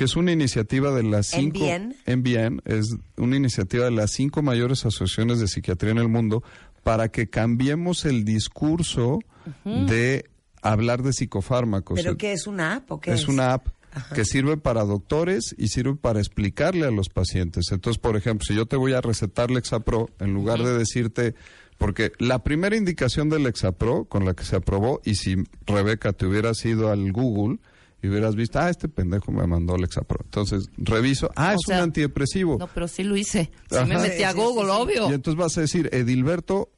B: que es una iniciativa de las cinco...
A: NBN.
B: NBN es una iniciativa de las cinco mayores asociaciones de psiquiatría en el mundo para que cambiemos el discurso de hablar de psicofármacos.
A: ¿Pero qué es una app o qué es?
B: Es una app que sirve para doctores y sirve para explicarle a los pacientes. Entonces, por ejemplo, si yo te voy a recetar Lexapro, en lugar de decirte, porque la primera indicación del Lexapro con la que se aprobó, y si Rebeca te hubieras ido al Google y hubieras visto, ah, este pendejo me mandó Lexapro. Entonces, reviso, ah,
C: O
B: es
C: sea,
B: un antidepresivo.
C: No, pero sí lo hice. Sí
B: Ajá.
C: me metí a Google, obvio.
B: Y entonces vas a decir, Edilberto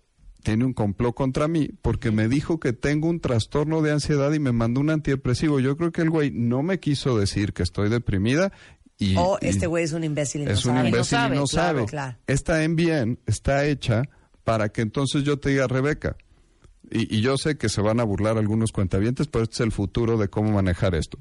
B: tiene un complot contra mí porque me dijo que tengo un trastorno de ansiedad y me mandó un antidepresivo. Yo creo que el güey no me quiso decir que estoy deprimida y...
A: O
B: y
A: este güey es un imbécil y
B: es
A: no
B: un
A: sabe.
B: imbécil
C: sabe,
B: y no
C: claro,
B: sabe.
A: claro.
B: Esta bien está hecha para que entonces yo te diga, Rebeca, y, y yo sé que se van a burlar algunos cuentavientes, pero este es el futuro de cómo manejar esto.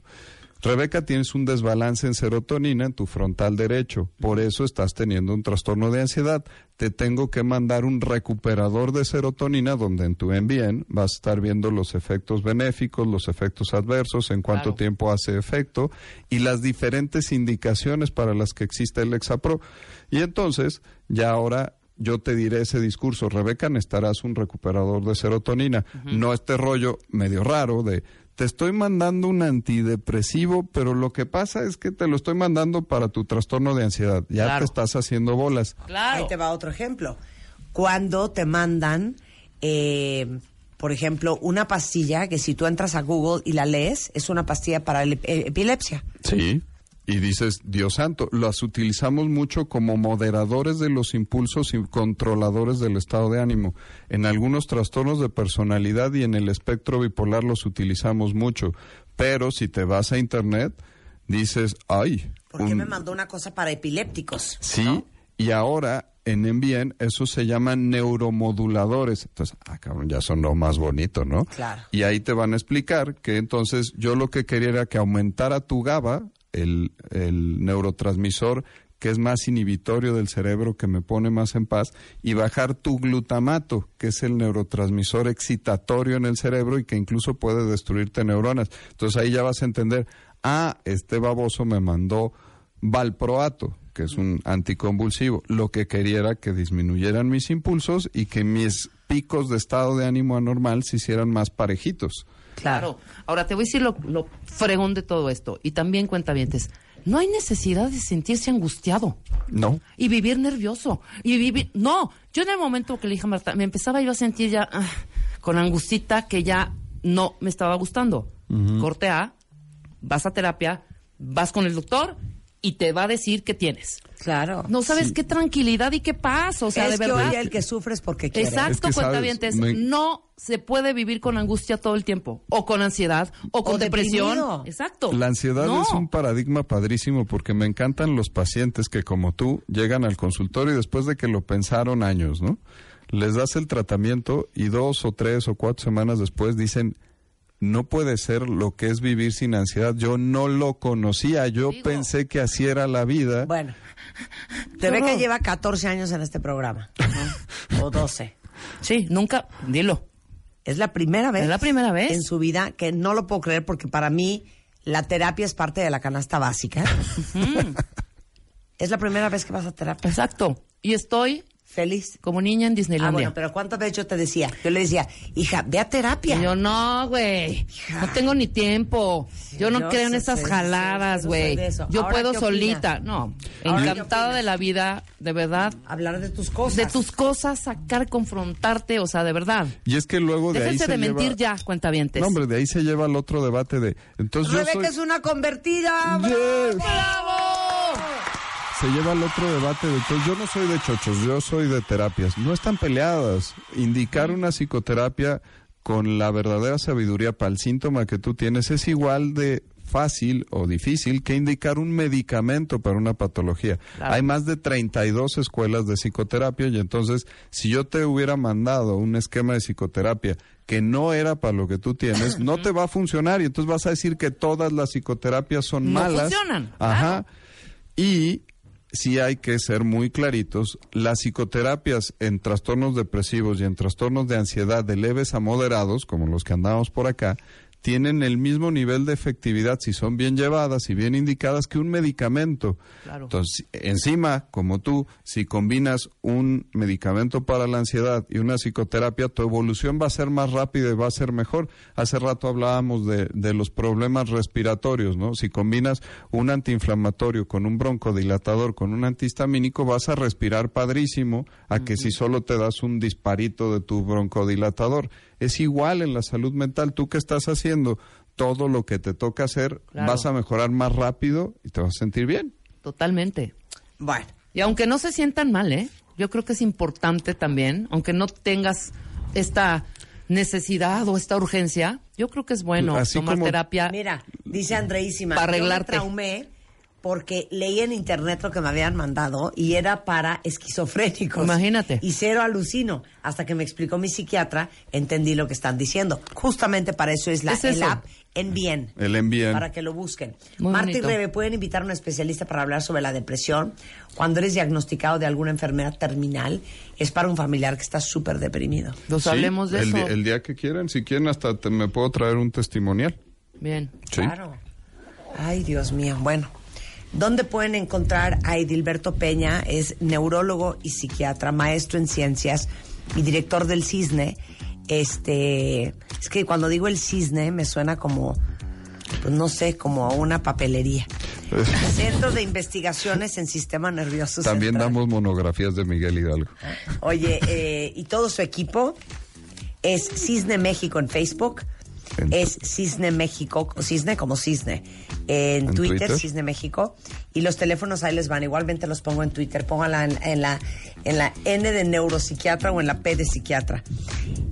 B: Rebeca, tienes un desbalance en serotonina en tu frontal derecho, por eso estás teniendo un trastorno de ansiedad. Te tengo que mandar un recuperador de serotonina donde en tu MBN vas a estar viendo los efectos benéficos, los efectos adversos, en cuánto
C: Claro.
B: tiempo hace efecto y las diferentes indicaciones para las que existe el Lexapro. Y entonces, ya ahora yo te diré ese discurso, Rebeca, necesitarás un recuperador de serotonina, no este rollo medio raro de te estoy mandando un antidepresivo, pero lo que pasa es que te lo estoy mandando para tu trastorno de ansiedad. Ya
C: Claro.
B: te estás haciendo bolas.
C: Claro.
A: Ahí te va otro ejemplo. Cuando te mandan eh, por ejemplo, una pastilla que si tú entras a Google y la lees, es una pastilla para la epilepsia.
B: Sí. Y dices, Dios santo, las utilizamos mucho como moderadores de los impulsos y controladores del estado de ánimo. En algunos trastornos de personalidad y en el espectro bipolar los utilizamos mucho. Pero si te vas a internet, dices, ay.
A: ¿Por qué me mandó una cosa para epilépticos?
B: Sí, y ahora en Envien, eso se llaman neuromoduladores. Entonces, ah, cabrón, ya sonó más bonito, ¿no?
A: Claro.
B: Y ahí te van a explicar que entonces yo lo que quería era que aumentara tu GABA, el, el neurotransmisor que es más inhibitorio del cerebro, que me pone más en paz, y bajar tu glutamato, que es el neurotransmisor excitatorio en el cerebro y que incluso puede destruirte neuronas. Entonces ahí ya vas a entender, ah, este baboso me mandó valproato, que es un anticonvulsivo. Lo que quería era que disminuyeran mis impulsos y que mis picos de estado de ánimo anormal se hicieran más parejitos.
C: Claro. Ahora te voy a decir lo, lo fregón de todo esto. Y también cuenta vientes. No hay necesidad de sentirse angustiado.
B: No.
C: Y vivir nervioso. Y vivir. No. Yo en el momento que le dije a Marta, me empezaba yo a sentir ya ah, con angustita que ya no me estaba gustando. Corte A, vas a terapia, vas con el doctor y te va a decir qué tienes.
A: Claro.
C: No sabes qué tranquilidad y qué paz, o sea,
A: es
C: de verdad.
A: que hoy el que sufre es porque quiere.
C: Exacto,
B: Es que,
C: cuentavientes.
B: ¿sabes? Me-
C: No se puede vivir con angustia todo el tiempo, o con ansiedad, o con depresión.
A: deprimido.
C: Exacto.
B: La ansiedad
C: No.
B: es un paradigma padrísimo porque me encantan los pacientes que como tú llegan al consultorio y después de que lo pensaron años, ¿no? Les das el tratamiento y dos o tres o cuatro semanas después dicen, no puede ser lo que es vivir sin ansiedad. Yo no lo conocía, yo
C: Digo.
B: pensé que así era la vida.
A: Bueno, Rebeca lleva 14 años en este programa. o 12.
C: Sí, nunca, dilo.
A: Es la primera vez.
C: ¿Es la primera vez?
A: En su vida que no lo puedo creer porque para mí la terapia es parte de la canasta básica. es la primera vez que vas a terapia.
C: Exacto. Y estoy
A: Feliz.
C: como niña en
A: Ah,
C: Disneylandia.
A: bueno, pero ¿cuántas veces yo te decía? Yo le decía, hija, ve a terapia.
C: Y yo, no, güey. No tengo ni tiempo. Yo no
A: yo
C: creo en esas jaladas,
A: yo no
C: güey. Yo
A: Ahora,
C: puedo solita. No.
A: Ahora, ¿qué
C: Encantada de la vida, de verdad.
A: Hablar de tus cosas.
C: De tus cosas, sacar, confrontarte, o sea, de verdad.
B: Y es que luego de ahí se
C: de mentir
B: lleva...
C: ya, cuentavientes.
B: No, hombre, de ahí se lleva el otro debate de... Entonces yo
A: Rebeca
B: soy-
A: es una convertida.
B: Yes.
C: ¡Bravo!
B: Se lleva el otro debate de entonces yo no soy de chochos, yo soy de terapias. No están peleadas. Indicar una psicoterapia con la verdadera sabiduría para el síntoma que tú tienes es igual de fácil o difícil que indicar un medicamento para una patología.
C: Claro.
B: Hay más de 32 escuelas de psicoterapia y entonces si yo te hubiera mandado un esquema de psicoterapia que no era para lo que tú tienes, no te va a funcionar y entonces vas a decir que todas las psicoterapias son
C: No
B: malas.
C: funcionan,
B: Ajá. Y sí hay que ser muy claritos, las psicoterapias en trastornos depresivos y en trastornos de ansiedad de leves a moderados, como los que andamos por acá, tienen el mismo nivel de efectividad si son bien llevadas y bien indicadas que un medicamento.
C: Claro.
B: Entonces, encima, como tú, si combinas un medicamento para la ansiedad y una psicoterapia, tu evolución va a ser más rápida y va a ser mejor. Hace rato hablábamos de, de los problemas respiratorios, ¿no? Si combinas un antiinflamatorio con un broncodilatador, con un antihistamínico, vas a respirar padrísimo a que si solo te das un disparito de tu broncodilatador. Es igual en la salud mental. ¿Tú qué estás haciendo? Todo lo que te toca hacer,
C: Claro.
B: vas a mejorar más rápido y te vas a sentir bien.
C: Totalmente.
A: Bueno,
C: Y aunque no se sientan mal, ¿eh? Yo creo que es importante también, aunque no tengas esta necesidad o esta urgencia, yo creo que es bueno
B: Así
C: tomar
B: como-
C: terapia.
A: mira, dice Andreísima.
C: Para
A: yo me
C: arreglarte.
A: traumé porque leí en internet lo que me habían mandado y era para esquizofrénicos.
C: Imagínate.
A: Y cero alucino. Hasta que me explicó mi psiquiatra, entendí lo que están diciendo. Justamente para eso es la
C: Es
A: el app en bien.
B: El envían.
A: Para que lo busquen.
C: Muy
A: Marta y. Rebe pueden invitar a un especialista para hablar sobre la depresión. Cuando eres diagnosticado de alguna enfermedad terminal, es para un familiar que está súper deprimido.
C: Pues
B: Sí,
C: hablemos de
B: el,
C: eso.
B: el día que quieran, si quieren hasta te- me puedo traer un testimonial.
C: Bien.
B: Sí.
A: Claro. Ay, Dios mío. Bueno, ¿dónde pueden encontrar a Edilberto Peña? Es neurólogo y psiquiatra, maestro en ciencias y director del CISNE. Este, es que cuando digo el CISNE me suena como, pues no sé, como a una papelería. <laughs> Centro de Investigaciones en Sistema Nervioso
B: También
A: Central.
B: damos monografías de Miguel Hidalgo.
A: Oye, eh, y todo su equipo es Cisne México en Facebook.
B: En-
A: Es Cisne México, Cisne como Cisne, en,
B: ¿En
A: Twitter,
B: Twitter?
A: Cisne México. Y los teléfonos ahí les van. Igualmente los pongo en Twitter. Pónganla en, en la, en la N de neuropsiquiatra o en la P de psiquiatra.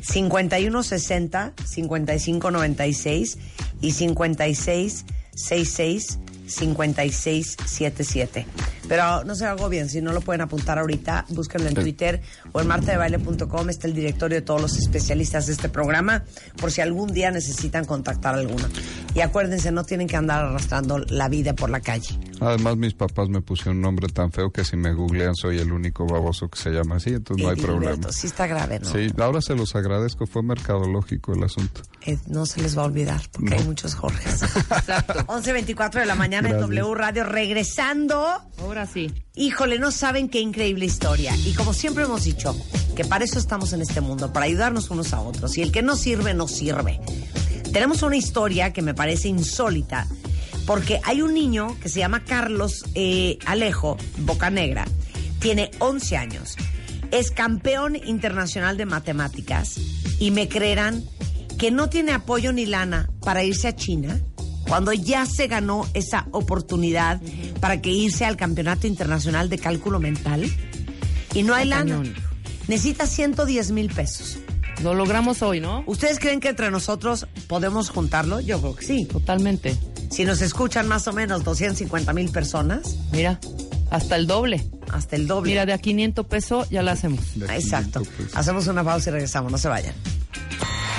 A: 5160 5596 y 5666 5677. Pero no se agobien, si no lo pueden apuntar ahorita, búsquenlo en Twitter o en martadebaile.com está el directorio de todos los especialistas de este programa por si algún día necesitan contactar a alguno. Y acuérdense, no tienen que andar arrastrando la vida por la calle.
B: Además, mis papás me pusieron un nombre tan feo que si me googlean soy el único baboso que se llama así, entonces no hay
A: Edilberto,
B: problema.
A: Sí está grave, ¿no?
B: Sí, ahora se los agradezco, fue mercadológico el asunto.
A: Eh, no se les va a olvidar porque
B: No.
A: hay muchos Jorges. <laughs>
C: Exacto.
A: 11.24 de la mañana en
B: Gracias.
A: W Radio. Regresando.
C: Ahora sí.
A: Híjole, no saben qué increíble historia. Y como siempre hemos dicho, que para eso estamos en este mundo, para ayudarnos unos a otros. Y el que no sirve, no sirve. Tenemos una historia que me parece insólita, porque hay un niño que se llama Carlos eh, Alejo Bocanegra, tiene 11 años, es campeón internacional de matemáticas y me creerán que no tiene apoyo ni lana para irse a China cuando ya se ganó esa oportunidad para que irse al campeonato internacional de cálculo mental y no hay lana. Necesita 110 mil pesos.
C: Lo logramos hoy, ¿no?
A: ¿Ustedes creen que entre nosotros podemos juntarlo? Yo creo que sí.
C: Totalmente.
A: Si nos escuchan más o menos 250 mil personas,
C: Mira, hasta el doble.
A: hasta el doble.
C: Mira, de a 500 pesos ya la hacemos.
A: Exacto.
B: 500 pesos.
A: Hacemos una pausa y regresamos. No se vayan.